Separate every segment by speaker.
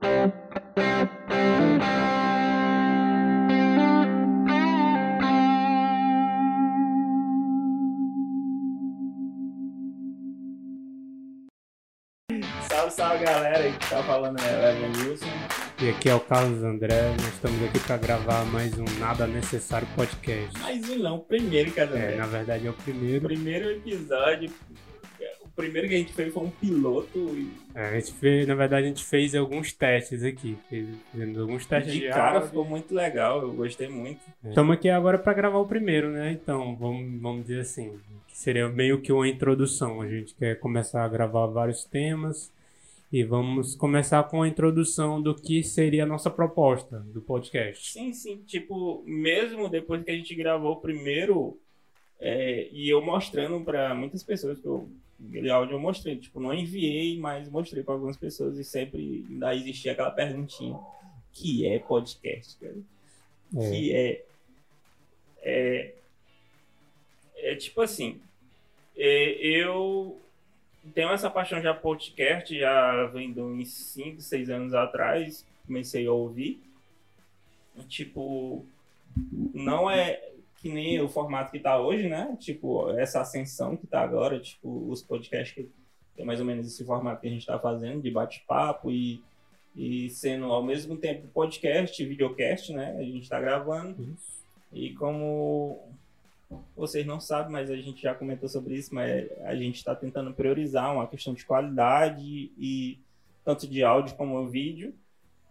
Speaker 1: Salve, salve galera, aí que tá falando é o Evan Wilson.
Speaker 2: E aqui é o Carlos André, nós estamos aqui para gravar mais um Nada Necessário podcast.
Speaker 1: Mais um não, o primeiro, cara.
Speaker 2: É, na verdade é o primeiro.
Speaker 1: primeiro episódio, primeiro que a gente fez foi um piloto e
Speaker 2: É, a gente fez, na verdade a gente fez alguns testes aqui, fez, fizemos alguns testes de,
Speaker 1: de cara
Speaker 2: áudio.
Speaker 1: ficou muito legal, eu gostei muito.
Speaker 2: Estamos aqui agora para gravar o primeiro, né? Então, vamos, vamos dizer assim, que seria meio que uma introdução. A gente quer começar a gravar vários temas e vamos começar com a introdução do que seria a nossa proposta do podcast.
Speaker 1: Sim, sim, tipo, mesmo depois que a gente gravou o primeiro, é, e eu mostrando pra muitas pessoas que eu, aquele áudio eu mostrei, tipo, não enviei, mas mostrei pra algumas pessoas e sempre ainda existia aquela perguntinha, que é podcast, cara?
Speaker 2: É.
Speaker 1: que é, é é tipo assim é, eu tenho essa paixão já podcast já vem de uns 5, 6 anos atrás comecei a ouvir tipo não é que nem o formato que tá hoje né tipo essa ascensão que tá agora tipo os podcasts que tem mais ou menos esse formato que a gente tá fazendo de bate-papo e e sendo ao mesmo tempo podcast videocast, né? A gente tá gravando.
Speaker 2: Isso.
Speaker 1: E como vocês não sabem, mas a gente já comentou sobre isso, mas a gente está tentando priorizar uma questão de qualidade e tanto de áudio como vídeo,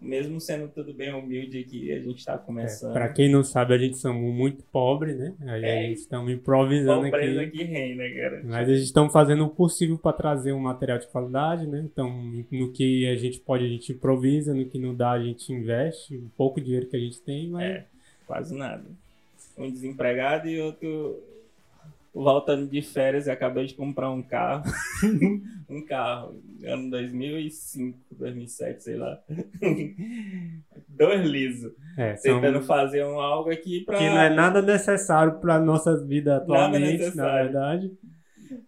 Speaker 1: mesmo sendo tudo bem humilde aqui, a gente está começando.
Speaker 2: Para quem não sabe, a gente somos muito pobre, né? Aí
Speaker 1: É.
Speaker 2: a gente estamos improvisando
Speaker 1: Pobreza
Speaker 2: aqui.
Speaker 1: que reina, cara.
Speaker 2: Mas a gente estamos fazendo o possível para trazer um material de qualidade, né? Então, no que a gente pode, a gente improvisa, no que não dá, a gente investe um pouco dinheiro que a gente tem, mas
Speaker 1: É, quase nada. Um desempregado e outro voltando de férias e acabei de comprar um carro. um carro, ano 2005, 2007, sei lá. Dois lisos.
Speaker 2: é, são,
Speaker 1: Tentando fazer um algo aqui pra.
Speaker 2: que não é nada necessário para nossa vida atualmente, na verdade.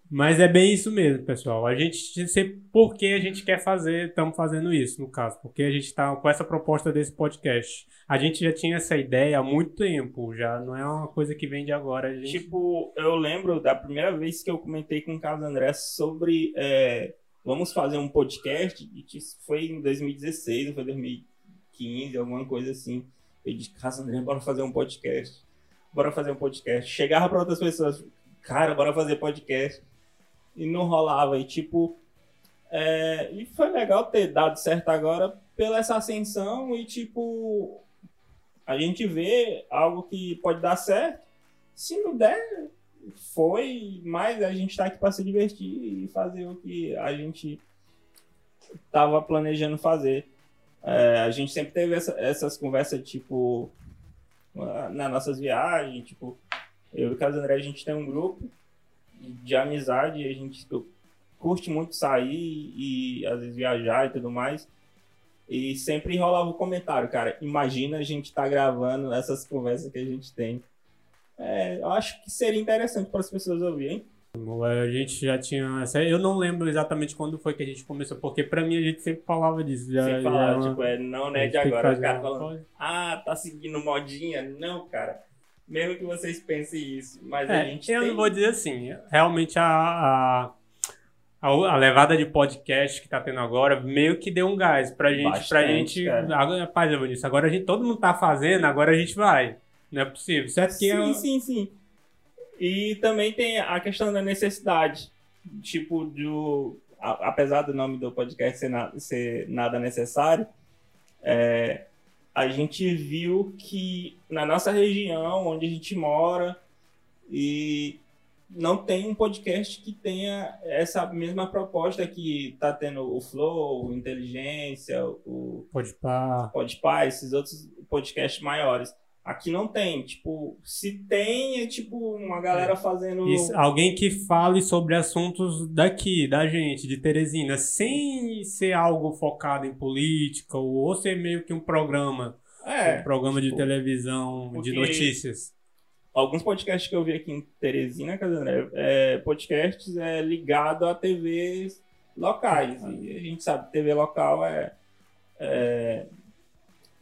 Speaker 2: Mas é bem isso mesmo, pessoal. A gente sei por que a gente quer fazer, estamos fazendo isso, no caso, porque a gente está com essa proposta desse podcast. A gente já tinha essa ideia há muito tempo, já não é uma coisa que vem de agora. Gente...
Speaker 1: Tipo, eu lembro da primeira vez que eu comentei com o Carlos André sobre é, vamos fazer um podcast, foi em 2016 ou foi 2015, alguma coisa assim. Eu disse, Carlos André, bora fazer um podcast. Bora fazer um podcast. Chegava para outras pessoas, cara, bora fazer podcast. E não rolava. E tipo, é, e foi legal ter dado certo agora pela essa ascensão e tipo, a gente vê algo que pode dar certo. Se não der, foi, mas a gente tá aqui para se divertir e fazer o que a gente tava planejando fazer. É, a gente sempre teve essa- essas conversas, tipo, nas nossas viagens, tipo, eu e o Carlos André, a gente tem um grupo de amizade, a gente curte muito sair e às vezes viajar e tudo mais. E sempre rolava o comentário, cara. Imagina a gente tá gravando essas conversas que a gente tem. É, eu acho que seria interessante para as pessoas ouvirem.
Speaker 2: A gente já tinha. Eu não lembro exatamente quando foi que a gente começou, porque pra mim a gente sempre falava disso. Já,
Speaker 1: Sem
Speaker 2: já
Speaker 1: falar,
Speaker 2: é
Speaker 1: tipo, é, não, né, de agora. Os caras
Speaker 2: uma
Speaker 1: falando, ah, tá seguindo modinha. Não, cara. Mesmo que vocês pensem isso. Mas a
Speaker 2: É,
Speaker 1: gente
Speaker 2: eu
Speaker 1: tem...
Speaker 2: não vou dizer assim. Realmente a, a, a, a levada de podcast que tá tendo agora meio que deu um gás pra gente. pra
Speaker 1: Bastante,
Speaker 2: gente
Speaker 1: cara.
Speaker 2: agora, rapaz, Evanísio, agora a gente, todo mundo tá fazendo, agora a gente vai. Não é possível. Certo que
Speaker 1: Sim,
Speaker 2: eu-
Speaker 1: sim, sim. E também tem a questão da necessidade. Tipo, do. a- apesar do nome do podcast ser, na- ser nada necessário, é, a gente viu que na nossa região, onde a gente mora, e não tem um podcast que tenha essa mesma proposta que tá tendo o Flow, o Inteligência, o
Speaker 2: Pode pá.
Speaker 1: Podpah, esses outros podcasts maiores. Aqui não tem. Tipo, se tem, é tipo uma galera fazendo.
Speaker 2: Isso, alguém que fale sobre assuntos daqui, da gente, de Teresina, sem ser algo focado em política, ou, ou ser meio que um programa,
Speaker 1: É.
Speaker 2: um programa de
Speaker 1: tipo,
Speaker 2: televisão, de notícias.
Speaker 1: Alguns podcasts que eu vi aqui em Teresina, cadê, André? É, podcasts é, ligado a TVs locais. E a gente sabe que TV local é, é,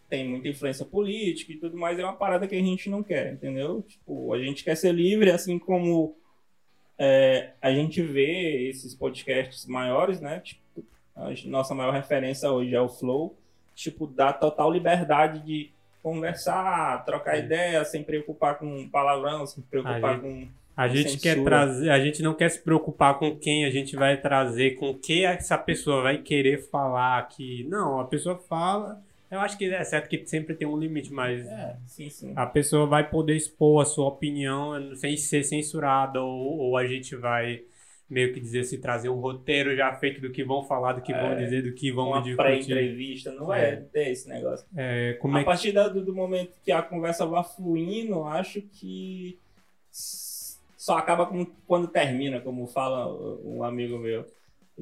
Speaker 1: tem muita influência política e tudo mais, é uma parada que a gente não quer, entendeu? Tipo, a gente quer ser livre, assim como é, a gente vê esses podcasts maiores, né? Tipo, a nossa maior referência hoje é o Flow, tipo, dá total liberdade de conversar, trocar é. ideia, sem preocupar com palavrão, sem preocupar
Speaker 2: a
Speaker 1: com.
Speaker 2: A gente quer trazer, a gente não quer se preocupar com quem a gente vai trazer, com que essa pessoa vai querer falar aqui. Não, a pessoa fala. Eu acho que é certo que sempre tem um limite, mas
Speaker 1: é, sim, sim.
Speaker 2: a pessoa vai poder expor a sua opinião sem ser censurada, ou, ou a gente vai meio que dizer se trazer um roteiro já feito do que vão falar, do que é, vão dizer, do que vão
Speaker 1: uma pré-entrevista, não é, é ter esse negócio.
Speaker 2: É,
Speaker 1: a
Speaker 2: é
Speaker 1: partir do, do momento que a conversa vai fluindo, acho que só acaba quando termina, como fala um amigo meu.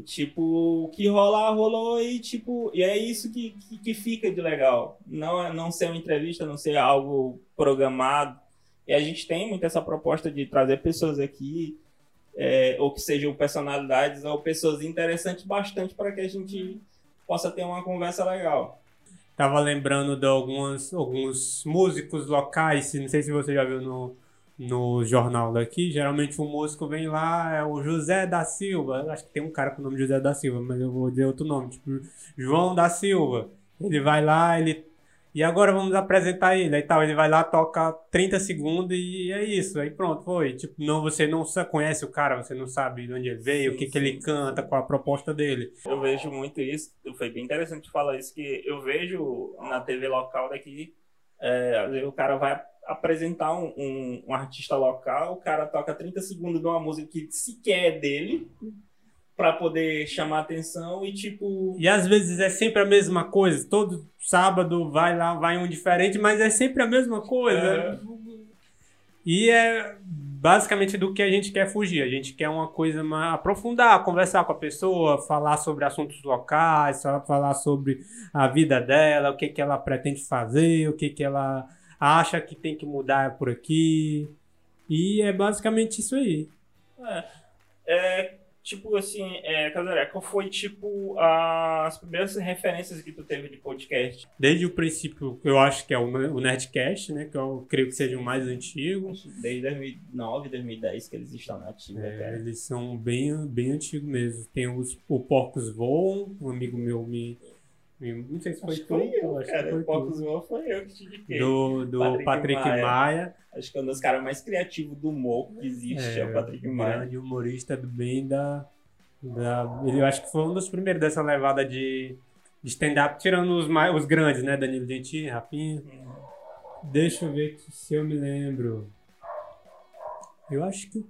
Speaker 1: Tipo, o que rolar, rolou e tipo, e é isso que, que, que fica de legal. Não, é, não ser uma entrevista, não ser algo programado. E a gente tem muito essa proposta de trazer pessoas aqui é, ou que sejam personalidades ou pessoas interessantes bastante para que a gente possa ter uma conversa legal.
Speaker 2: Tava lembrando de algumas, alguns músicos locais, não sei se você já viu no, no jornal daqui, geralmente o músico vem lá, é o José da Silva, acho que tem um cara com o nome José da Silva, mas eu vou dizer outro nome, tipo João da Silva. Ele vai lá, ele e agora vamos apresentar ele. Aí tal, ele vai lá, toca 30 segundos e é isso. Aí pronto, foi. Tipo, não, você não conhece o cara, você não sabe de onde ele veio, sim, o que, sim, que ele canta, qual a proposta dele.
Speaker 1: Eu vejo muito isso. Foi bem interessante falar isso, que eu vejo na TV local daqui, é, o cara vai apresentar um, um, um artista local, o cara toca 30 segundos de uma música que sequer é dele para poder chamar atenção e tipo.
Speaker 2: E às vezes é sempre a mesma coisa. Todo sábado vai lá, vai um diferente, mas é sempre a mesma coisa. É. E é basicamente do que a gente quer fugir. A gente quer uma coisa mais aprofundar, conversar com a pessoa, falar sobre assuntos locais, falar sobre a vida dela, o que, que ela pretende fazer, o que, que ela acha que tem que mudar por aqui. E é basicamente isso aí.
Speaker 1: É. é tipo assim, é, Casaré, qual foi, tipo, as primeiras referências que tu teve de podcast?
Speaker 2: Desde o princípio, eu acho que é o Nerdcast, né? Que eu creio que seja o mais antigo.
Speaker 1: Desde 2009, 2010 que eles estão nativos,
Speaker 2: é. Eles são bem, bem antigos mesmo. Tem os, o Porcos Voam, um amigo meu me... Não sei se foi
Speaker 1: acho tu. Foi eu, acho cara. que foi Voam foi eu que te indiquei.
Speaker 2: Do, do Patrick, Patrick Maia. Maia.
Speaker 1: Acho que é um dos caras mais criativos do humor que existe, é, é o Patrick Maia.
Speaker 2: Grande humorista do bem da, da. Ele, eu acho que foi um dos primeiros dessa levada de, de stand-up, tirando os, mais, os grandes, né? Danilo Gentili, Rapinha. Hum. Deixa eu ver se eu me lembro. Eu acho que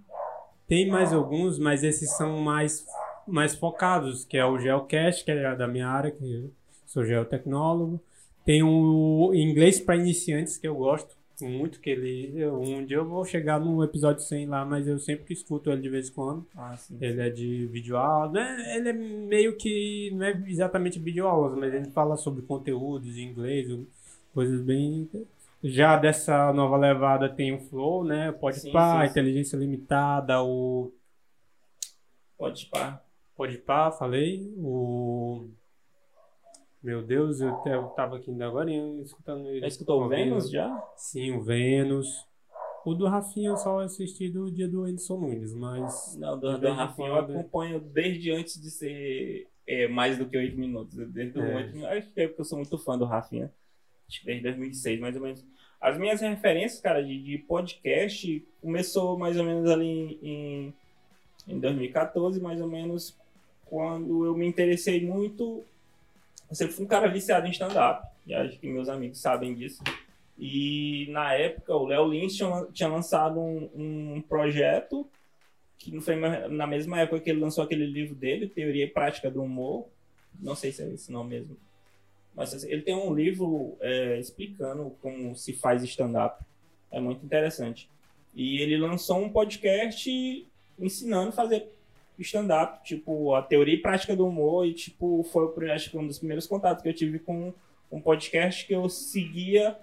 Speaker 2: tem mais alguns, mas esses são mais, mais focados, que é o Geocast, que é da minha área, que sou geotecnólogo. Tem o inglês para iniciantes, que eu gosto, muito que ele. Um dia eu vou chegar no episódio 100 lá, mas eu sempre que escuto ele de vez em quando.
Speaker 1: Ah, sim,
Speaker 2: ele é de videoaulas. É, ele é meio que. Não é exatamente videoaulas, mas ele fala sobre conteúdos em inglês, coisas bem. Já dessa nova levada tem o Flow, né? Pode sim, pá, sim, Inteligência Limitada, o.
Speaker 1: Pode pá.
Speaker 2: Pode pá, falei. O. Meu Deus, eu, tava aqui ainda agora escutando ele.
Speaker 1: Já escutou o Vênus já?
Speaker 2: Sim, o Vênus. O do Rafinha eu só assisti do dia do Edson Nunes, mas.
Speaker 1: Não, do, do Rafinha eu acompanho desde antes de ser é, mais do que 8 minutos. Desde é. 8 minutos. Acho que é porque eu sou muito fã do Rafinha. Desde 2006, mais ou menos. As minhas referências, cara, de, de podcast começou mais ou menos ali em, em 2014, mais ou menos, quando eu me interessei muito eu sempre fui um cara viciado em stand-up. E acho que meus amigos sabem disso. E na época, o Léo Lins tinha, tinha lançado um, um, projeto que foi na mesma época que ele lançou aquele livro dele, Teoria e Prática do Humor. Não sei se é esse nome mesmo. Mas assim, ele tem um livro é, explicando como se faz stand-up. É muito interessante. E ele lançou um podcast ensinando a fazer stand-up, tipo, a teoria e prática do humor, e, tipo, foi acho que um dos primeiros contatos que eu tive com um podcast que eu seguia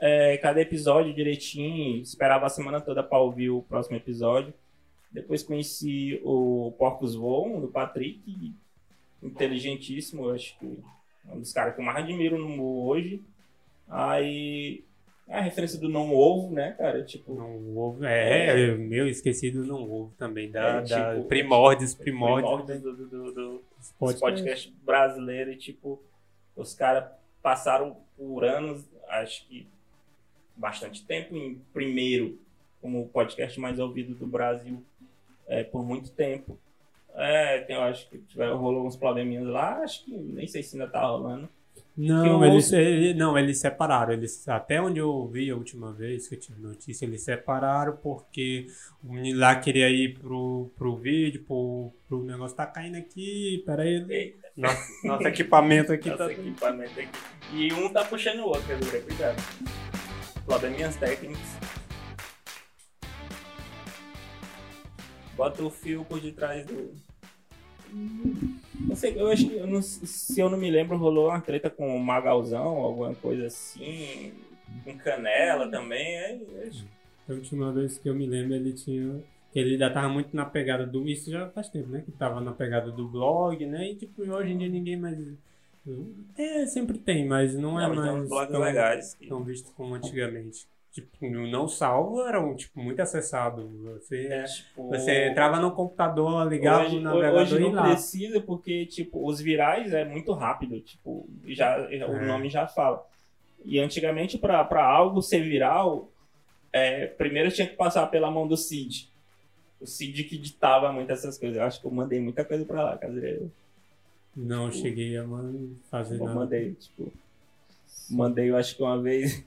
Speaker 1: é, cada episódio direitinho, esperava a semana toda para ouvir o próximo episódio. Depois conheci o Porcos Voam, do Patrick, inteligentíssimo, acho que um dos caras que eu mais admiro no humor hoje. Aí é a referência do não ovo, né, cara? Tipo.
Speaker 2: Não ovo. É, é meu, esquecido não ovo também. Da, é, tipo, da primórdios, primórdios.
Speaker 1: primórdios do, do, do, do podcast. podcast brasileiro. E, tipo, os caras passaram por anos, acho que bastante tempo, em primeiro, como o podcast mais ouvido do Brasil é, por muito tempo. É, tem, eu acho que tiver, rolou uns probleminhas lá, acho que nem sei se ainda tá rolando.
Speaker 2: Não, eles, ele, não, eles separaram. Eles, até onde eu vi a última vez que eu tive notícia, eles separaram porque o menino lá queria ir pro, pro vídeo, pro, pro negócio tá caindo aqui, peraí. Nosso, nosso equipamento aqui
Speaker 1: nosso
Speaker 2: tá.
Speaker 1: equipamento aqui. E um tá puxando o outro, quer cuidado. Probleminhas técnicos. Bota o fio por detrás do, não sei, eu acho que, eu não, se eu não me lembro, rolou uma treta com o Magalzão, alguma coisa assim, com Canela também. É, é...
Speaker 2: A última vez que eu me lembro, ele tinha. Ele ainda tava muito na pegada do. Isso já faz tempo, né? Que tava na pegada do blog, né? E tipo, hoje em dia ninguém mais. É, sempre tem, mas não é não, mais.
Speaker 1: Blogs tão, legais.
Speaker 2: Tão visto como antigamente tipo, no não salvo era um, tipo, muito acessado. Você, é, tipo, você entrava no computador, ligava hoje, no navegador
Speaker 1: hoje não
Speaker 2: lá.
Speaker 1: precisa porque, tipo, os virais é muito rápido, tipo, já, é. o nome já fala. E antigamente, para algo ser viral, é, primeiro tinha que passar pela mão do Cid. O Cid que ditava muitas essas coisas. Eu acho que eu mandei muita coisa para lá, caseiro.
Speaker 2: Não tipo, cheguei a fazer
Speaker 1: eu
Speaker 2: nada.
Speaker 1: mandei, tipo, Mandei, eu acho que uma vez.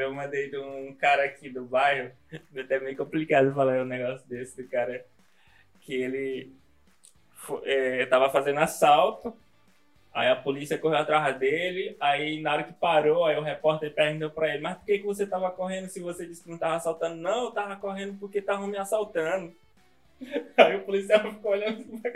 Speaker 1: eu mandei de um cara aqui do bairro. É até meio complicado falar um negócio desse do cara. Que ele é, tava fazendo assalto. Aí a polícia correu atrás dele. Aí na hora que parou, aí o repórter perguntou pra ele: Mas por que, que você tava correndo se você disse que não tava assaltando? Não, eu tava correndo porque estavam me assaltando. Aí o policial ficou olhando É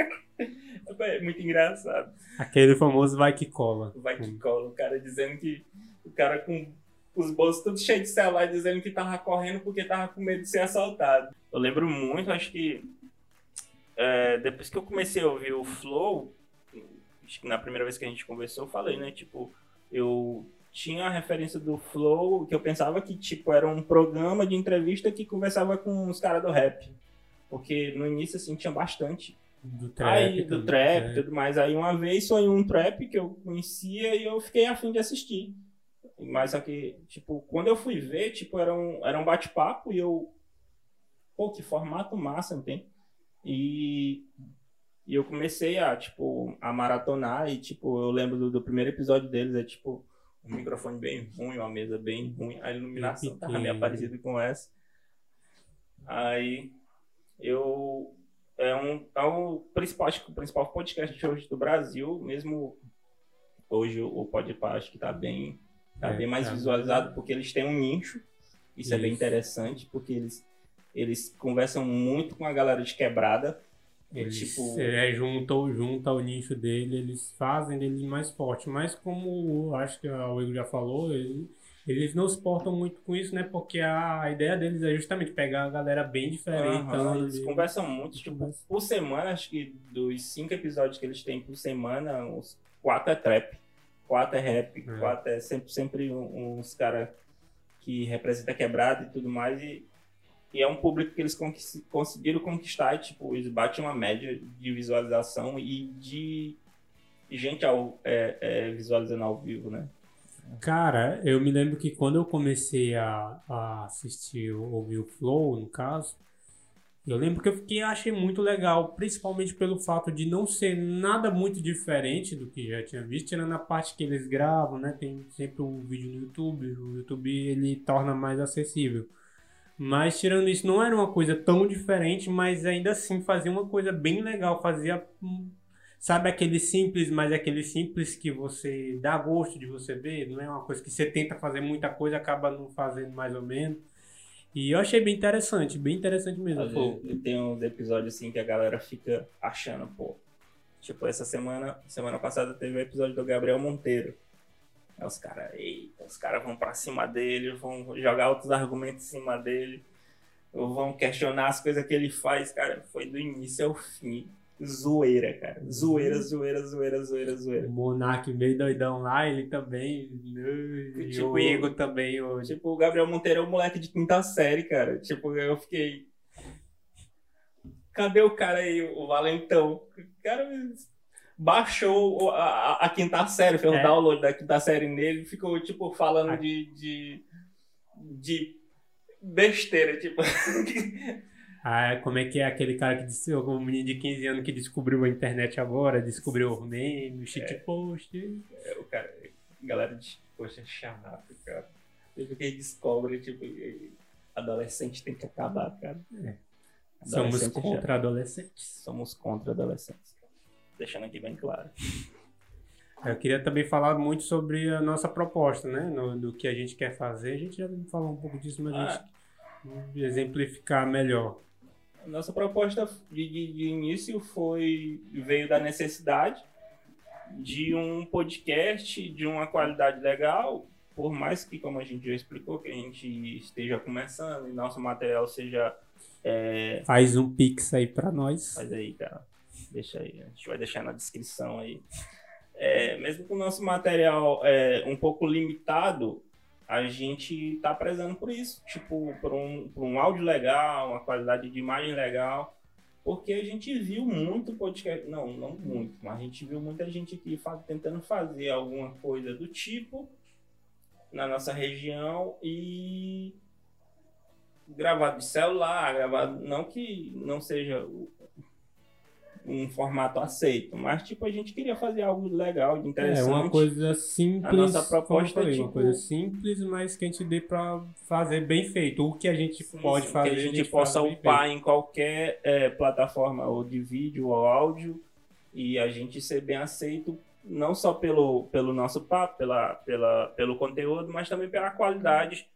Speaker 1: muito engraçado.
Speaker 2: Aquele famoso vai que cola.
Speaker 1: Vai que cola. O cara dizendo que. O cara com os bolsos todos cheios de celular dizendo que tava correndo porque tava com medo de ser assaltado. Eu lembro muito, acho que. É, depois que eu comecei a ouvir o Flow, acho que na primeira vez que a gente conversou, eu falei, né? Tipo, eu tinha a referência do Flow, que eu pensava que, tipo, era um programa de entrevista que conversava com os caras do rap. Porque no início, assim, tinha bastante.
Speaker 2: Do trap.
Speaker 1: Aí, do trap e é. tudo mais. Aí uma vez foi um trap que eu conhecia e eu fiquei afim de assistir. Mas que, tipo, quando eu fui ver, tipo, era um, era um bate-papo e eu. Pô, que formato massa, não tem? E, e eu comecei a, tipo, a maratonar e, tipo, eu lembro do, do primeiro episódio deles, é tipo, um microfone bem ruim, uma mesa bem ruim, a iluminação tava meio parecida com essa. Aí eu é um, é o principal, acho que o principal podcast hoje do Brasil, mesmo hoje o acho que está bem, tá é, bem mais é, visualizado, porque eles têm um nicho, isso, isso, é bem interessante, porque eles, eles conversam muito com a galera de quebrada,
Speaker 2: eles tipo... é, juntam, juntam o nicho dele, eles fazem dele mais forte, mas como acho que o Igor já falou, ele eles não se portam muito com isso, né? Porque a ideia deles é justamente pegar a galera bem diferente. Uhum,
Speaker 1: eles conversam muito, tipo, por semana, acho que dos cinco episódios que eles têm por semana, uns quatro é trap, quatro é rap, é. quatro é sempre, sempre uns caras que representa quebrado e tudo mais. E, e é um público que eles conseguiram conquistar, e, tipo, eles batem uma média de visualização e de gente ao, é, é, visualizando ao vivo, né?
Speaker 2: Cara, eu me lembro que quando eu comecei a, a assistir, ouvir o Flow, no caso, eu lembro que eu fiquei, achei muito legal, principalmente pelo fato de não ser nada muito diferente do que já tinha visto, tirando a parte que eles gravam, né? Tem sempre um vídeo no YouTube, o YouTube ele torna mais acessível. Mas tirando isso, não era uma coisa tão diferente, mas ainda assim fazia uma coisa bem legal, fazia Sabe aquele simples, mas é aquele simples que você dá gosto de você ver, não é uma coisa que você tenta fazer muita coisa acaba não fazendo mais ou menos. E eu achei bem interessante, bem interessante mesmo.
Speaker 1: Tem uns episódios assim que a galera fica achando, pô. Tipo, essa semana, semana passada teve o um episódio do Gabriel Monteiro. Aí os caras, eita, os caras vão pra cima dele, vão jogar outros argumentos em cima dele, vão questionar as coisas que ele faz, cara. Foi do início ao fim zoeira, cara. Zoeira, zoeira, zoeira, zoeira, zoeira.
Speaker 2: O Monark meio doidão lá, ele também. E
Speaker 1: Tipo-
Speaker 2: o Igor também. O...
Speaker 1: Tipo, o Gabriel Monteiro é um moleque de quinta série, cara. Tipo, eu fiquei. Cadê o cara aí, o Valentão? O cara baixou a, a- a quinta série, fez um
Speaker 2: É.
Speaker 1: download da quinta série nele e ficou, tipo, falando de, de, de besteira, tipo.
Speaker 2: Ah, como é que é aquele cara que disse, o menino de 15 anos que descobriu a internet agora, descobriu o meme, o shitpost.
Speaker 1: o cara, galera de, poxa, chato, cara. Tipo, quem descobre, tipo, adolescente tem que acabar, cara.
Speaker 2: Somos
Speaker 1: Adolescente é
Speaker 2: contra adolescentes.
Speaker 1: somos contra adolescentes. Deixando aqui bem claro.
Speaker 2: Eu queria também falar muito sobre a nossa proposta, né? No, do que a gente quer fazer. A gente já falou um pouco disso, mas a
Speaker 1: Ah.
Speaker 2: gente exemplificar melhor.
Speaker 1: Nossa proposta de, de- de início foi veio da necessidade de um podcast de uma qualidade legal, por mais que, como a gente já explicou, que a gente esteja começando e nosso material seja é,
Speaker 2: Faz um pix aí pra nós.
Speaker 1: Faz aí, cara. Deixa aí. A gente vai deixar na descrição aí. É, mesmo com o nosso material é, um pouco limitado, a gente tá prezando por isso. Tipo, por um, por um áudio legal, uma qualidade de imagem legal. Porque a gente viu muito podcast. Não, não muito, mas a gente viu muita gente aqui fa- tentando fazer alguma coisa do tipo na nossa região e gravado de celular, gravado. Não que não seja um formato aceito, mas tipo, a gente queria fazer algo legal, de
Speaker 2: É
Speaker 1: interessante.
Speaker 2: uma coisa simples.
Speaker 1: A nossa proposta
Speaker 2: falei,
Speaker 1: é
Speaker 2: uma
Speaker 1: tipo-
Speaker 2: coisa simples, mas que a gente dê pra fazer bem feito. O que a gente
Speaker 1: Sim,
Speaker 2: pode
Speaker 1: sim,
Speaker 2: fazer.
Speaker 1: que a gente, possa
Speaker 2: faz bem
Speaker 1: upar em qualquer é, plataforma ou de vídeo ou áudio e a gente ser bem aceito não só pelo, pelo nosso papo, pela, pela, pelo conteúdo, mas também pela qualidade.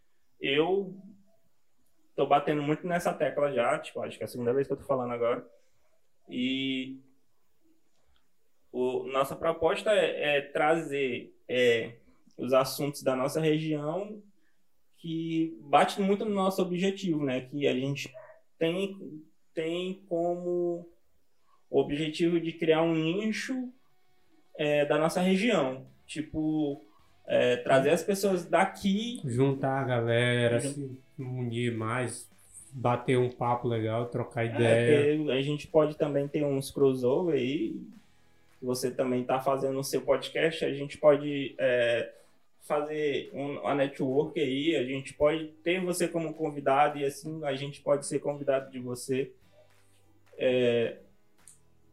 Speaker 1: Eu tô batendo muito nessa tecla já, tipo, acho que é a segunda vez que eu tô falando agora. E o, nossa proposta é, é trazer é, os assuntos da nossa região que bate muito no nosso objetivo, né? Que a gente tem, tem como objetivo de criar um nicho é, da nossa região. Tipo, é, trazer as pessoas daqui
Speaker 2: Juntar a galera, se unir mais, bater um papo legal, trocar
Speaker 1: É,
Speaker 2: ideia.
Speaker 1: ter- a gente pode também ter uns crossover aí. Você também está fazendo o seu podcast, a gente pode é, fazer um, uma network aí, a gente pode ter você como convidado e assim a gente pode ser convidado de você. É,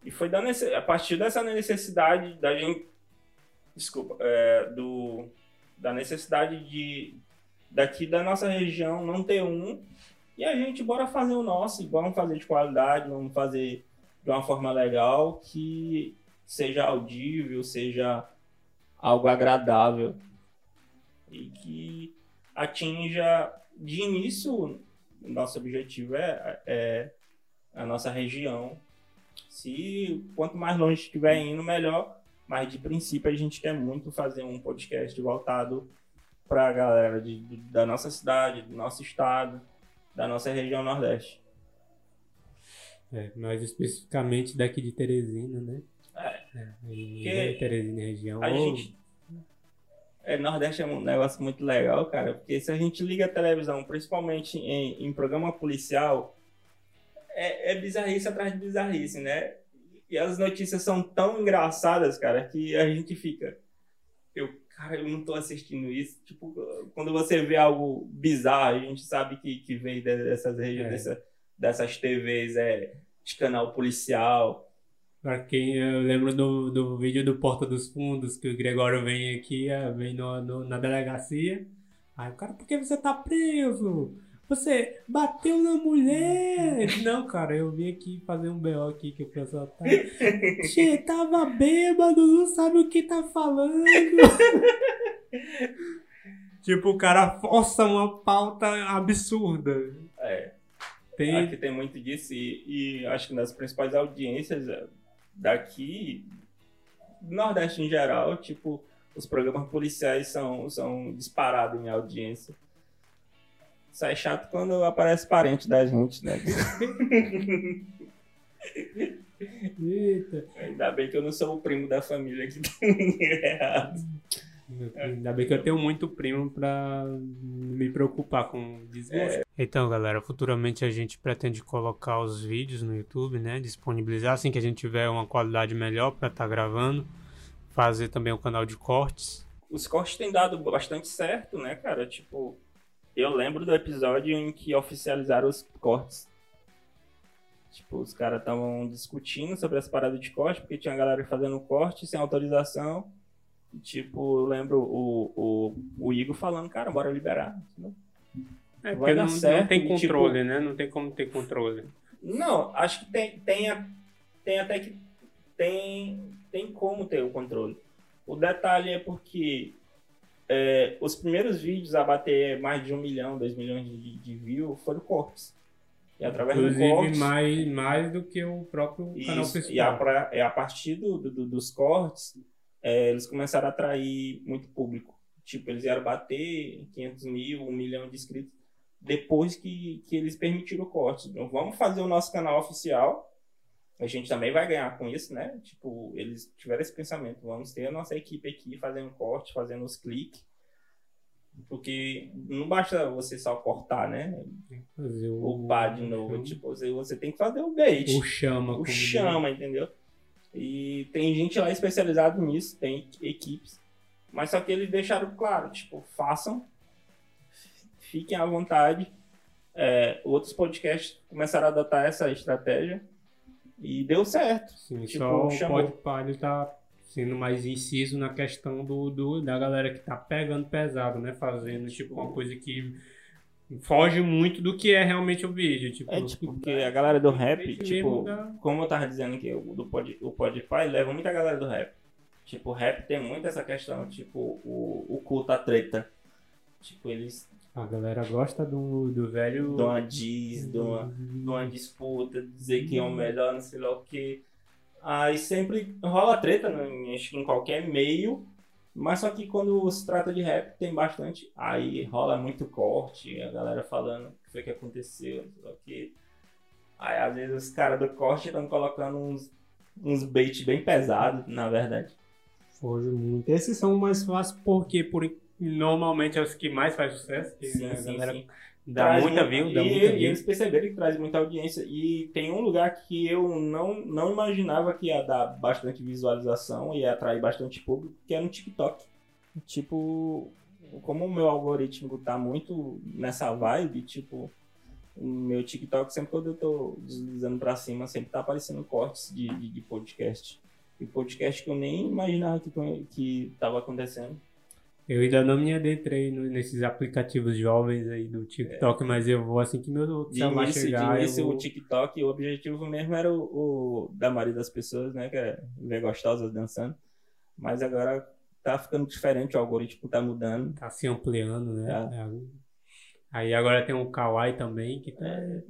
Speaker 1: e foi da nece- a partir dessa necessidade da gente, desculpa, é, do, da necessidade de daqui da nossa região não ter um e a gente bora fazer o nosso, vamos fazer de qualidade, vamos fazer de uma forma legal, que seja audível, seja algo agradável e que atinja de início nosso objetivo é, é a nossa região. Se quanto mais longe estiver indo, melhor. Mas de princípio a gente quer muito fazer um podcast voltado para a galera de, de- da nossa cidade, do nosso estado, da nossa região Nordeste.
Speaker 2: É, mais especificamente daqui de Teresina, né?
Speaker 1: É.
Speaker 2: e
Speaker 1: Porque
Speaker 2: Teresina região.
Speaker 1: A
Speaker 2: ou-
Speaker 1: gente. É, Nordeste é um negócio muito legal, cara, porque se a gente liga a televisão, principalmente em, em programa policial, é, é bizarrice atrás de bizarrice, né? E as notícias são tão engraçadas, cara, que a gente fica. Cara, eu não tô assistindo isso. Tipo, quando você vê algo bizarro, a gente sabe que, que vem dessas regiões,
Speaker 2: É.
Speaker 1: dessa- dessas TVs, é, de canal policial.
Speaker 2: Pra quem eu lembro do, do vídeo do Porta dos Fundos, que o Gregório vem aqui, eh, vem no, no- na delegacia. Aí o cara, por que você tá preso? Você bateu na mulher! Não, cara, eu vim aqui fazer um BO aqui que o pessoal tá. Che, tava bêbado, não sabe o que tá falando. tipo, o cara força uma pauta absurda.
Speaker 1: É.
Speaker 2: Tem.
Speaker 1: Aqui tem muito disso e, e acho que nas principais audiências eh, daqui, do Nordeste em geral, tipo, os programas policiais são, são disparados em audiência. Isso é chato quando aparece parente da gente, né?
Speaker 2: Eita.
Speaker 1: Ainda bem que eu não sou o primo da família que tem errado.
Speaker 2: Ainda bem que eu tenho muito primo pra me preocupar com desgosto. Então, galera, futuramente a gente pretende colocar os vídeos no YouTube, né? Disponibilizar assim que a gente tiver uma qualidade melhor pra estar gravando. Fazer também o canal de cortes.
Speaker 1: Os cortes têm dado bastante certo, né, cara? Tipo, eu lembro do episódio em que oficializaram os cortes. Tipo, os caras estavam discutindo sobre as paradas de corte, porque tinha galera fazendo corte sem autorização. E, tipo, eu lembro o, o, o Igor falando, cara, bora liberar. entendeu?
Speaker 2: É, porque não,
Speaker 1: certo,
Speaker 2: não tem
Speaker 1: e,
Speaker 2: controle,
Speaker 1: tipo-
Speaker 2: né? Não tem como ter controle.
Speaker 1: Não, acho que tem, tem, a- tem até que tem, tem como ter o controle. O detalhe é porque é, os primeiros vídeos a bater mais de um milhão, dois milhões de, de views foram cortes. E através do
Speaker 2: Inclusive,
Speaker 1: cortes,
Speaker 2: mais, mais do que o próprio canal
Speaker 1: Isso,
Speaker 2: principal.
Speaker 1: e a, é a partir do, do- dos cortes, é, eles começaram a atrair muito público. Tipo, eles iam bater 500 mil, 1 milhão de inscritos depois que, que eles permitiram o corte. Então, vamos fazer o nosso canal oficial. A gente também vai ganhar com isso, né? Tipo, eles tiveram esse pensamento. Vamos ter a nossa equipe aqui fazendo corte, fazendo os cliques. Porque não basta você só cortar, né?
Speaker 2: Fazer o,
Speaker 1: Upar de novo. Tipo, você, você tem que fazer o bait
Speaker 2: o chama.
Speaker 1: o chama, entendeu? E tem gente lá especializada nisso, tem equipes. Mas só que eles deixaram claro, tipo, façam, fiquem à vontade. É, outros podcasts começaram a adotar essa estratégia e deu certo.
Speaker 2: Sim,
Speaker 1: Tipo,
Speaker 2: só o
Speaker 1: chamou.
Speaker 2: Podpah ele tá sendo mais inciso na questão do, do- da galera que tá pegando pesado, né? Fazendo, tipo, uma coisa que foge muito do que é realmente o vídeo. Tipo,
Speaker 1: É tipo, porque a galera do rap, tipo,
Speaker 2: da-
Speaker 1: como eu tava dizendo que o do pod, o Podpah leva muita galera do rap. Tipo, o rap tem muito essa questão, tipo, o, o culto à treta. Tipo, eles
Speaker 2: A galera gosta do, do velho...
Speaker 1: dão uma diz, dão uma, dão uma disputa, dizer quem é o melhor, não sei lá o que. Aí sempre rola treta, né, em- qualquer meio, mas só que quando se trata de rap tem bastante. Aí rola muito corte, a galera falando o que foi que aconteceu, não sei lá o que. Aí às vezes os caras do corte estão colocando uns, uns bait bem pesados, na verdade.
Speaker 2: Foge muito. Esses são mais fáceis porque por, normalmente é os que mais faz sucesso. que
Speaker 1: Sim, sim, sim.
Speaker 2: Dá
Speaker 1: Traz
Speaker 2: muita
Speaker 1: mu-
Speaker 2: view, dá
Speaker 1: e,
Speaker 2: muita
Speaker 1: e
Speaker 2: view.
Speaker 1: eles perceberam que traz muita audiência. E tem um lugar que eu não, não imaginava que ia dar bastante visualização e atrair bastante público, que é no TikTok. Tipo, como o meu algoritmo tá muito nessa vibe, tipo, o meu TikTok, sempre quando eu tô deslizando pra cima, sempre tá aparecendo cortes de, de, de podcast. E podcast que eu nem imaginava que, que tava acontecendo.
Speaker 2: Eu ainda não me adentrei nesses aplicativos jovens aí do TikTok, mas eu vou assim que meu
Speaker 1: De
Speaker 2: celular
Speaker 1: início, de
Speaker 2: chegar.
Speaker 1: início
Speaker 2: eu vou...
Speaker 1: o TikTok, o objetivo mesmo era o, o da maioria das pessoas, né? Que é ver gostosas dançando. Mas agora tá ficando diferente, o algoritmo tá mudando.
Speaker 2: Tá se ampliando, né?
Speaker 1: Tá.
Speaker 2: É. Aí agora tem o Kawaii também, que tá.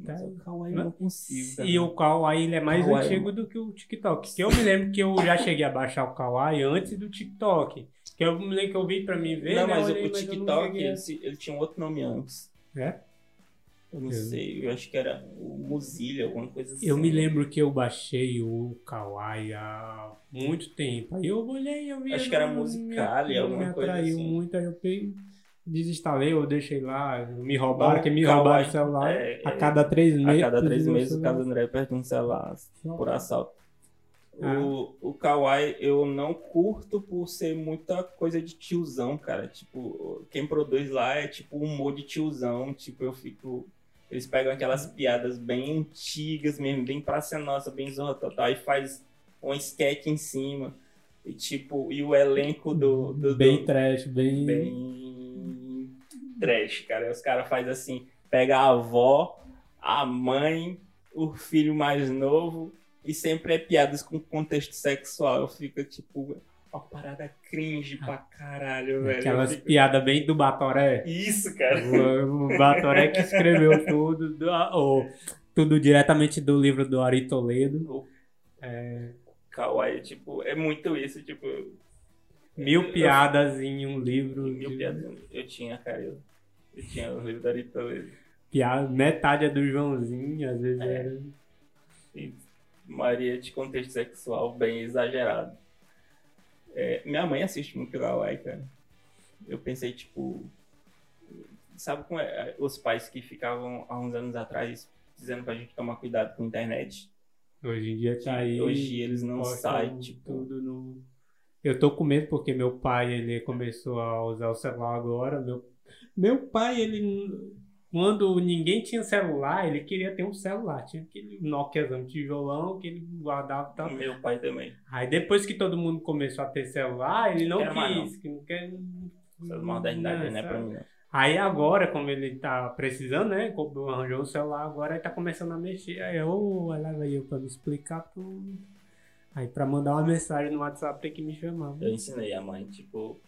Speaker 2: tá-
Speaker 1: Mas o Kawaii não consigo.
Speaker 2: E o Kawaii ele é mais
Speaker 1: Kawaii.
Speaker 2: antigo do que o TikTok. Que eu me lembro que eu já cheguei a baixar o Kawaii antes do TikTok. Que eu me lembro que eu vi pra mim ver.
Speaker 1: Não,
Speaker 2: né,
Speaker 1: mas
Speaker 2: olhei,
Speaker 1: o
Speaker 2: mas
Speaker 1: TikTok,
Speaker 2: a-
Speaker 1: ele, ele tinha um outro nome antes.
Speaker 2: É?
Speaker 1: Eu não
Speaker 2: Eu-
Speaker 1: sei, eu acho que era o Mozilla, alguma coisa assim.
Speaker 2: Eu me lembro que eu baixei o Kawaii há muito tempo. Aí eu olhei, eu vi.
Speaker 1: Acho que era Musical.ly, alguma
Speaker 2: me
Speaker 1: coisa
Speaker 2: atraiu
Speaker 1: assim.
Speaker 2: muito, aí eu peguei, desinstalei ou deixei lá. Me roubaram,
Speaker 1: Bom,
Speaker 2: que me roubaram o celular.
Speaker 1: é,
Speaker 2: a cada três
Speaker 1: A
Speaker 2: meses.
Speaker 1: cada três meses o caso André perde um celular por assalto.
Speaker 2: Ah.
Speaker 1: O, o Kawaii eu não curto por ser muita coisa de tiozão, cara. Tipo, quem produz lá é tipo humor de tiozão. Tipo, eu fico. Eles pegam aquelas piadas bem antigas mesmo, bem praça nossa, bem zorra total, e faz um sketch em cima. E tipo, e o elenco do. do,
Speaker 2: bem
Speaker 1: do-
Speaker 2: trash, bem.
Speaker 1: bem trash, cara. Os caras fazem assim, pega a avó, a mãe, o filho mais novo, e sempre é piadas com contexto sexual. Eu fico tipo, uma parada cringe pra caralho, velho. Eu
Speaker 2: Aquelas
Speaker 1: fico-
Speaker 2: piadas bem do Batoré.
Speaker 1: Isso, cara.
Speaker 2: O, o Batoré que escreveu tudo. Do, ou, tudo diretamente do livro do Ari Toledo. É,
Speaker 1: Kawaii, tipo, é muito isso, tipo.
Speaker 2: mil
Speaker 1: eu-
Speaker 2: piadas em um livro.
Speaker 1: Mil
Speaker 2: de-
Speaker 1: piadas eu tinha, cara. Eu, eu tinha o livro da Arita
Speaker 2: piada, metade é do Joãozinho, às vezes
Speaker 1: É.
Speaker 2: era.
Speaker 1: E Maria de contexto sexual bem exagerado. É, minha mãe assiste muito Kawaii, cara. Eu pensei, tipo. Sabe como é, os pais que ficavam há uns anos atrás dizendo pra gente tomar cuidado com a internet?
Speaker 2: Hoje em dia tá aí.
Speaker 1: Hoje eles não saem, tipo.
Speaker 2: tudo no. Eu tô com medo porque meu pai ele começou a usar o celular agora. Meu, meu pai, ele. Quando ninguém tinha celular, ele queria ter um celular. Tinha aquele Nokiazão tijolão que ele guardava tal.
Speaker 1: Meu pai também.
Speaker 2: Aí depois que todo mundo começou a ter celular, ele não
Speaker 1: Quero mais
Speaker 2: quis. Que não quer.
Speaker 1: Essa modernidade não é pra mim, não.
Speaker 2: Aí agora, como ele tá precisando, né? Arranjou o celular agora, ele tá começando a mexer. Aí eu, olha aí eu pra me explicar tudo. Aí pra mandar uma mensagem no WhatsApp tem que me chamar.
Speaker 1: Eu ensinei a mãe, tipo,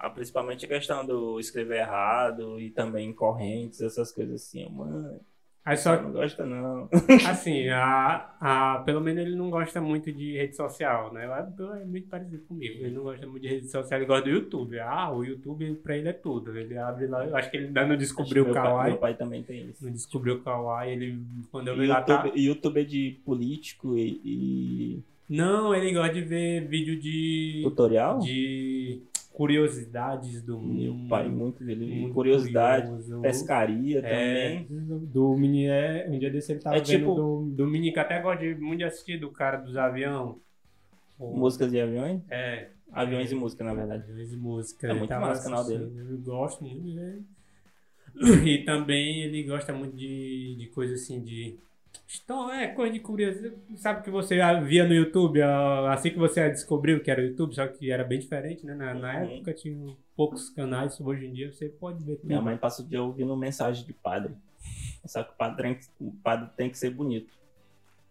Speaker 1: a, principalmente a questão do escrever errado e também correntes, essas coisas assim. Mãe,
Speaker 2: Aí só
Speaker 1: não gosta não.
Speaker 2: Assim, a, a, pelo menos ele não gosta muito de rede social, né? É muito parecido comigo. Ele não gosta muito de rede social, ele gosta do YouTube. Ah, o YouTube pra ele é tudo. Ele abre lá, eu acho que ele ainda não descobriu o Kawaii.
Speaker 1: Meu pai também tem isso.
Speaker 2: Não descobriu o Kawaii, ele, quando eu vi lá, tá...
Speaker 1: YouTube, YouTube é de político e, e
Speaker 2: Não, ele gosta de ver vídeo de,
Speaker 1: tutorial?
Speaker 2: de curiosidades do
Speaker 1: Meu
Speaker 2: mundo.
Speaker 1: pai, muito, ele,
Speaker 2: muito
Speaker 1: curiosidade,
Speaker 2: curioso.
Speaker 1: pescaria
Speaker 2: É,
Speaker 1: também.
Speaker 2: do mini, é, um dia desse ele tava
Speaker 1: É
Speaker 2: vendo
Speaker 1: tipo-
Speaker 2: do, do mini, que até gosta de, muito de assistir, do cara dos aviões.
Speaker 1: Músicas de aviões?
Speaker 2: É,
Speaker 1: Aviões e música, na verdade.
Speaker 2: Aviões e música.
Speaker 1: É
Speaker 2: ele
Speaker 1: muito massa o canal
Speaker 2: assistindo, Eu gosto muito ver. E também ele gosta muito de, de coisa assim, de. Então, é coisa de curiosidade. Sabe que você via no YouTube, assim que você descobriu que era o YouTube, só que era bem diferente, né? Na, na
Speaker 1: Uhum.
Speaker 2: época tinha poucos canais, hoje em dia você pode ver tudo.
Speaker 1: Minha mãe passa o dia ouvindo mensagem de padre. Só que o padre, tem que- o padre tem que ser bonito.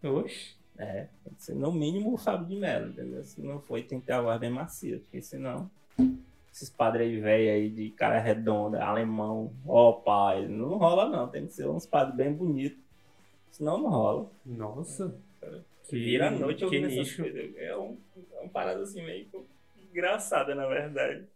Speaker 2: Oxe.
Speaker 1: É, tem que ser no mínimo o Fábio de Mello, entendeu? Se não foi, tem que ter a voz bem macia, porque senão. Esses padres aí velhos aí de cara redonda, alemão, ó pai, não rola não, tem que ser uns padres bem bonitos. Senão não rola.
Speaker 2: Nossa.
Speaker 1: Que vira a noite
Speaker 2: que
Speaker 1: ouvindo essas
Speaker 2: nicho.
Speaker 1: coisas. É, um, é uma parada assim meio engraçada, na verdade.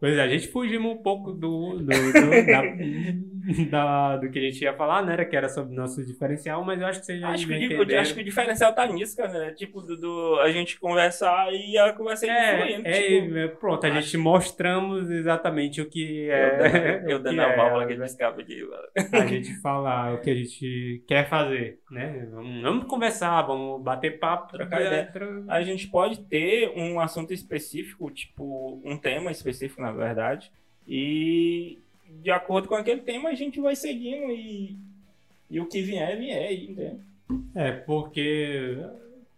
Speaker 2: Pois é, a gente fugimos um pouco do, do, do, da, da- do que a gente ia falar, né? Que era sobre nosso diferencial, mas eu acho que vocês já
Speaker 1: Acho que, o acho que o diferencial tá nisso, cara, né? Tipo, do, do- a gente conversar e a conversa
Speaker 2: É,
Speaker 1: fluindo.
Speaker 2: é,
Speaker 1: tipo,
Speaker 2: é, pronto, a gente mostramos exatamente o que é.
Speaker 1: eu dando, eu a
Speaker 2: é,
Speaker 1: válvula que
Speaker 2: né?
Speaker 1: escapa aqui. mano.
Speaker 2: A gente falar o que a gente quer fazer, né? Vamos, vamos conversar, vamos bater papo,
Speaker 1: Trocar ideia.
Speaker 2: tro-
Speaker 1: A gente pode ter um assunto específico, tipo, um tema específico, na verdade, e de acordo com aquele tema a gente vai seguindo e, e o que vier, vier, entendeu?
Speaker 2: É, porque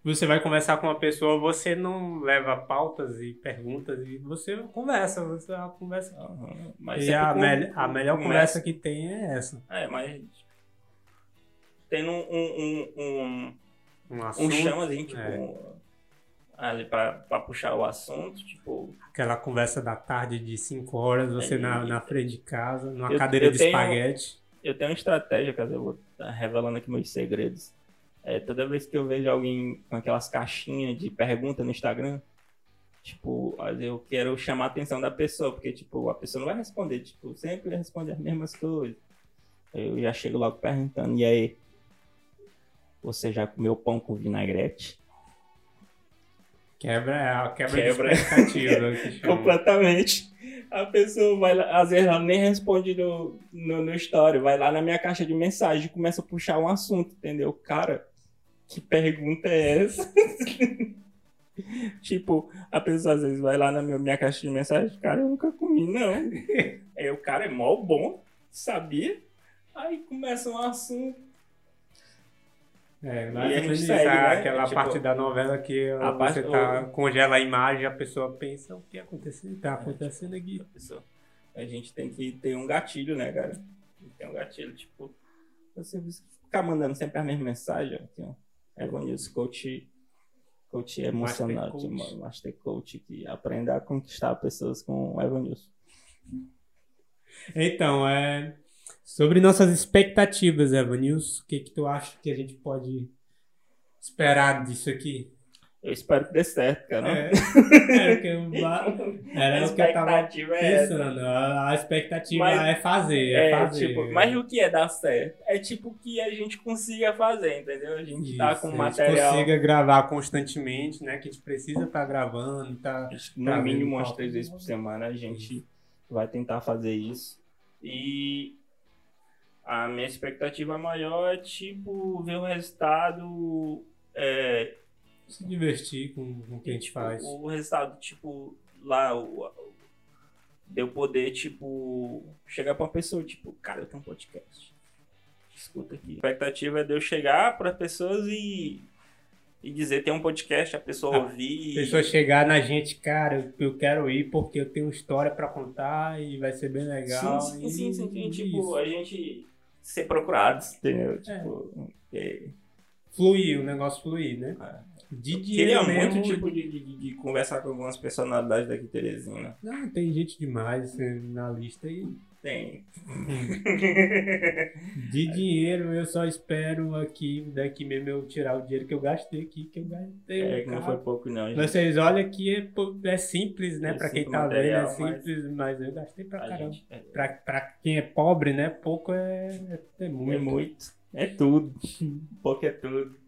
Speaker 2: você vai conversar com uma pessoa, você não leva pautas e perguntas e você conversa, você conversa.
Speaker 1: Aham, Mas
Speaker 2: e
Speaker 1: sempre
Speaker 2: a, mel- a melhor conversa que tem é essa.
Speaker 1: É, mas tendo um, um, um,
Speaker 2: Um
Speaker 1: um
Speaker 2: assunto,
Speaker 1: chão assim, tipo,
Speaker 2: é.
Speaker 1: Pra puxar o assunto, tipo,
Speaker 2: aquela conversa da tarde de 5 horas, você
Speaker 1: É,
Speaker 2: na, na frente de casa, numa
Speaker 1: Eu-
Speaker 2: cadeira
Speaker 1: eu
Speaker 2: de
Speaker 1: tenho-
Speaker 2: espaguete.
Speaker 1: eu tenho uma estratégia, cara, eu vou estar revelando aqui meus segredos. É, toda vez que eu vejo alguém com aquelas caixinhas de pergunta no Instagram, tipo, eu quero chamar a atenção da pessoa, porque, tipo, a pessoa não vai responder, tipo, sempre responde as mesmas coisas. Eu já chego logo perguntando, e aí, você já comeu pão com vinagrete?
Speaker 2: Quebra, é a quebra,
Speaker 1: Quebra.
Speaker 2: expectativa.
Speaker 1: Completamente. A pessoa vai lá, às vezes ela nem responde no, no, no story, vai lá na minha caixa de mensagem e começa a puxar um assunto, entendeu? Cara, que pergunta é essa? tipo, a pessoa às vezes vai lá na minha, minha caixa de mensagem, cara, eu nunca comi, não. Aí o cara é mó bom, sabia? Aí começa um assunto.
Speaker 2: É,
Speaker 1: E
Speaker 2: mais
Speaker 1: a gente segue, né?
Speaker 2: aquela
Speaker 1: Tipo,
Speaker 2: parte da novela que
Speaker 1: a
Speaker 2: você
Speaker 1: parte-
Speaker 2: tá,
Speaker 1: o-
Speaker 2: congela a imagem, a pessoa pensa o que aconteceu, tá acontecendo aqui.
Speaker 1: a pessoa. A gente tem que ter um gatilho, né, cara? Tem um gatilho, tipo, você ficar mandando sempre a mesma mensagem, aqui, ó. News, coach, coach emocional,
Speaker 2: Master coach.
Speaker 1: coach. Master coach que aprenda a conquistar pessoas com o Evan News.
Speaker 2: Então, é, sobre nossas expectativas, Evanils, o que que tu acha que a gente pode esperar disso aqui?
Speaker 1: Eu espero que dê certo, cara.
Speaker 2: É, era o que eu, era
Speaker 1: A
Speaker 2: o que eu tava
Speaker 1: é
Speaker 2: pensando. A, a expectativa
Speaker 1: Mas-
Speaker 2: é fazer, é,
Speaker 1: É,
Speaker 2: fazer.
Speaker 1: tipo, mas o que é dar certo? É tipo que a gente consiga fazer, entendeu? A gente tá
Speaker 2: Isso,
Speaker 1: com
Speaker 2: a gente
Speaker 1: material.
Speaker 2: consiga gravar constantemente, né? Que a gente precisa estar gravando, tá?
Speaker 1: Que
Speaker 2: Tá
Speaker 1: no mínimo
Speaker 2: vendo
Speaker 1: umas três vezes por semana a gente vai tentar fazer isso. E a minha expectativa maior é, tipo, ver o resultado. É,
Speaker 2: Se divertir com, com o que a gente faz.
Speaker 1: O resultado, tipo, lá, o, o- de eu poder, tipo, chegar pra uma pessoa, tipo, cara, eu tenho um podcast. Escuta aqui. A expectativa é de eu chegar para pessoas e, e dizer, tem um podcast, a pessoa
Speaker 2: A
Speaker 1: ouvir.
Speaker 2: A pessoa chegar na gente, cara, eu quero ir porque eu tenho história pra contar e vai ser bem legal.
Speaker 1: Sim, sim,
Speaker 2: e-
Speaker 1: sim, sim, sim,
Speaker 2: e
Speaker 1: tipo, a gente ser procurados, entendeu? Tipo, é.
Speaker 2: Fluir, o negócio fluir, né?
Speaker 1: É.
Speaker 2: De
Speaker 1: Queria
Speaker 2: dinheiro mesmo.
Speaker 1: muito, tipo, de, de, de- conversar com algumas personalidades daqui de Teresina.
Speaker 2: Não, tem gente demais assim, na lista e
Speaker 1: Tem.
Speaker 2: de dinheiro eu só espero aqui, daqui mesmo eu tirar o dinheiro que eu gastei aqui, que eu gastei.
Speaker 1: É, que não foi pouco, não. gente.
Speaker 2: Vocês olham que é, é simples, né?
Speaker 1: É
Speaker 2: pra quem tá vendo, é
Speaker 1: mas-
Speaker 2: simples, mas... eu gastei pra caramba.
Speaker 1: gente- é,
Speaker 2: Pra, pra quem é pobre, né? Pouco é, é, é muito.
Speaker 1: é muito. É tudo. Pouco é tudo.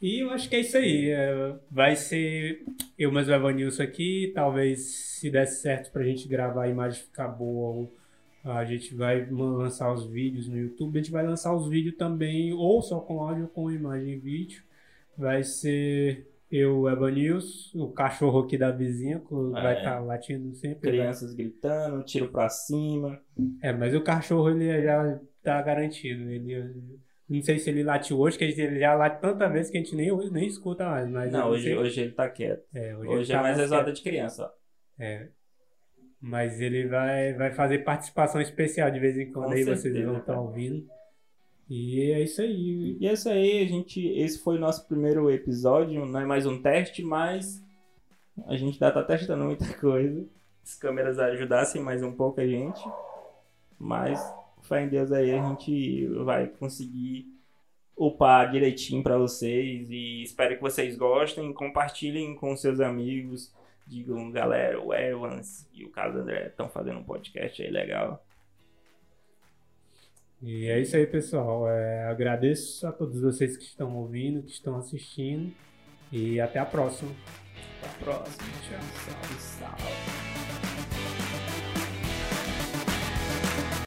Speaker 2: E eu acho que é isso aí. é, vai ser eu mais o Evanilson aqui. Talvez, se der certo pra gente gravar a imagem ficar boa, a gente vai lançar os vídeos no YouTube. A gente vai lançar os vídeos também, ou só com áudio ou com imagem e vídeo. Vai ser eu, o Evanilson, o cachorro aqui da vizinha, que vai
Speaker 1: É.
Speaker 2: estar latindo sempre. vai-
Speaker 1: Crianças gritando, tiro pra cima.
Speaker 2: É, mas o cachorro ele já tá garantido. Ele, não sei se ele late hoje, que ele já late tanta vez que a gente nem, nem escuta mais. Mas
Speaker 1: Não, hoje,
Speaker 2: sei-
Speaker 1: hoje ele tá quieto.
Speaker 2: é, hoje,
Speaker 1: Hoje, é
Speaker 2: tá
Speaker 1: mais
Speaker 2: quieto.
Speaker 1: exata de criança.
Speaker 2: É. Mas ele vai, vai fazer participação especial de vez em quando
Speaker 1: Com
Speaker 2: aí vocês
Speaker 1: certeza,
Speaker 2: vão estar
Speaker 1: cara.
Speaker 2: ouvindo. E é isso aí.
Speaker 1: E é isso aí, a gente. Esse foi o nosso primeiro episódio. Não é mais um teste, mas a gente ainda tá testando muita coisa. As câmeras ajudassem mais um pouco a gente. Mas, fé em Deus aí, a gente vai conseguir upar direitinho pra vocês. E espero que vocês gostem. Compartilhem com seus amigos. Digam, galera, o Evans e o Carlos André estão fazendo um podcast aí legal.
Speaker 2: E é isso aí, pessoal. É, agradeço a todos vocês que estão ouvindo, que estão assistindo. E até a próxima.
Speaker 1: Até a próxima. Tchau. Salve, salve.